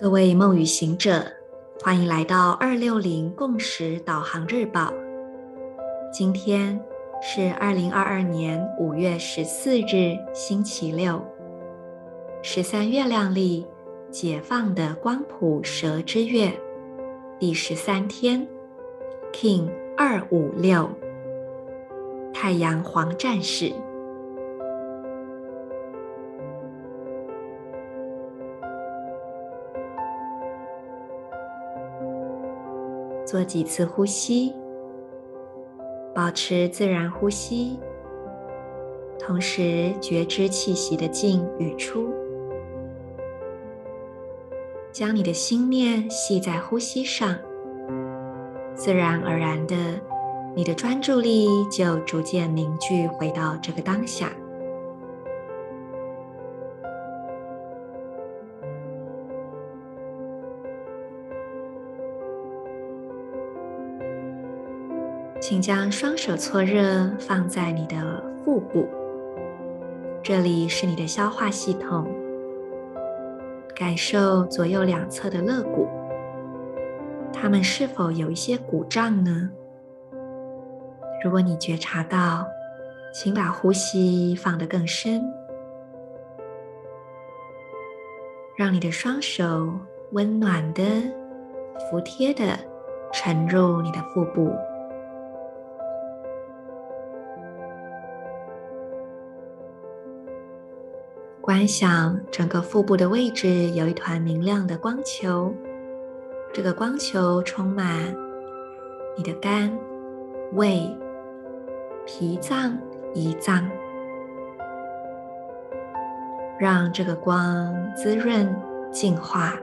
各位梦与行者，欢迎来到二六零共识导航日报。今天是二零二二年五月十四日，星期六，十三月亮历解放的光谱蛇之月第十三天，King 二五六，太阳黄战士。做几次呼吸，保持自然呼吸，同时觉知气息的进与出，将你的心念系在呼吸上，自然而然的，你的专注力就逐渐凝聚回到这个当下。请将双手搓热，放在你的腹部，这里是你的消化系统。感受左右两侧的肋骨，它们是否有一些鼓胀呢？如果你觉察到，请把呼吸放得更深，让你的双手温暖的、服帖的沉入你的腹部。观想整个腹部的位置有一团明亮的光球，这个光球充满你的肝、胃、脾脏、胰脏，让这个光滋润、净化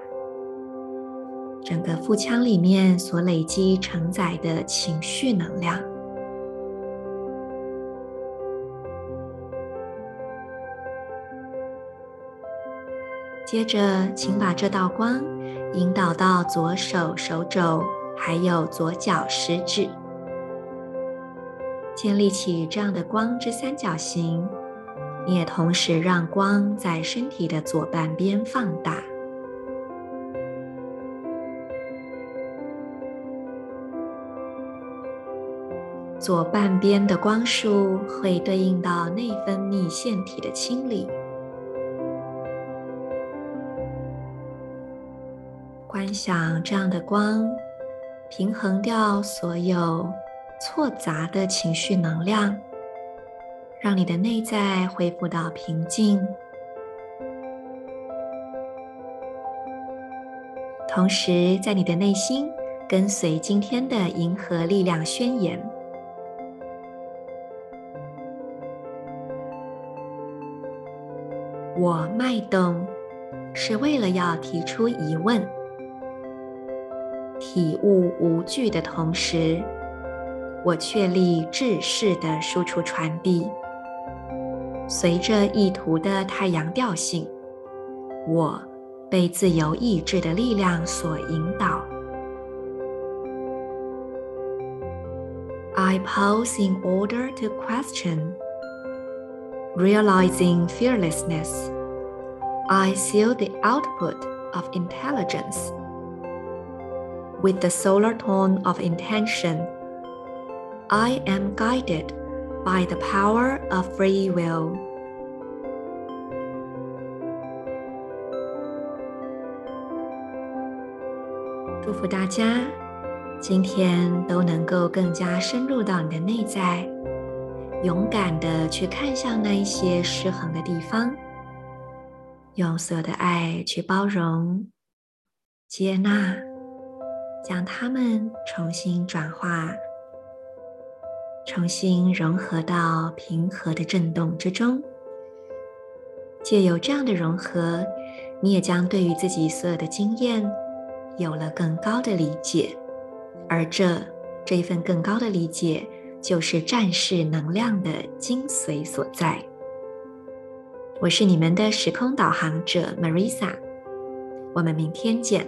整个腹腔里面所累积承载的情绪能量。接着，请把这道光引导到左手手肘，还有左脚食指，建立起这样的光之三角形。你也同时让光在身体的左半边放大。左半边的光束会对应到内分泌腺体的清理。观想这样的光，平衡掉所有错杂的情绪能量，让你的内在恢复到平静。同时，在你的内心跟随今天的银河力量宣言：我脉动是为了要提出疑问。体悟无惧的同时，我确立制式的输出传递。随着意图的太阳调性，我被自由意志的力量所引导。I pause in order to question, realizing fearlessness. I seal the output of intelligence. With the solar tone of intention, I am guided by the power of free will. 祝福大家今天都能够更加深入到你的内在，勇敢的去看向那一些失衡的地方，用所有的爱去包容、接纳。将它们重新转化，重新融合到平和的震动之中。借由这样的融合，你也将对于自己所有的经验有了更高的理解，而这这一份更高的理解，就是战士能量的精髓所在。我是你们的时空导航者 Marisa，我们明天见。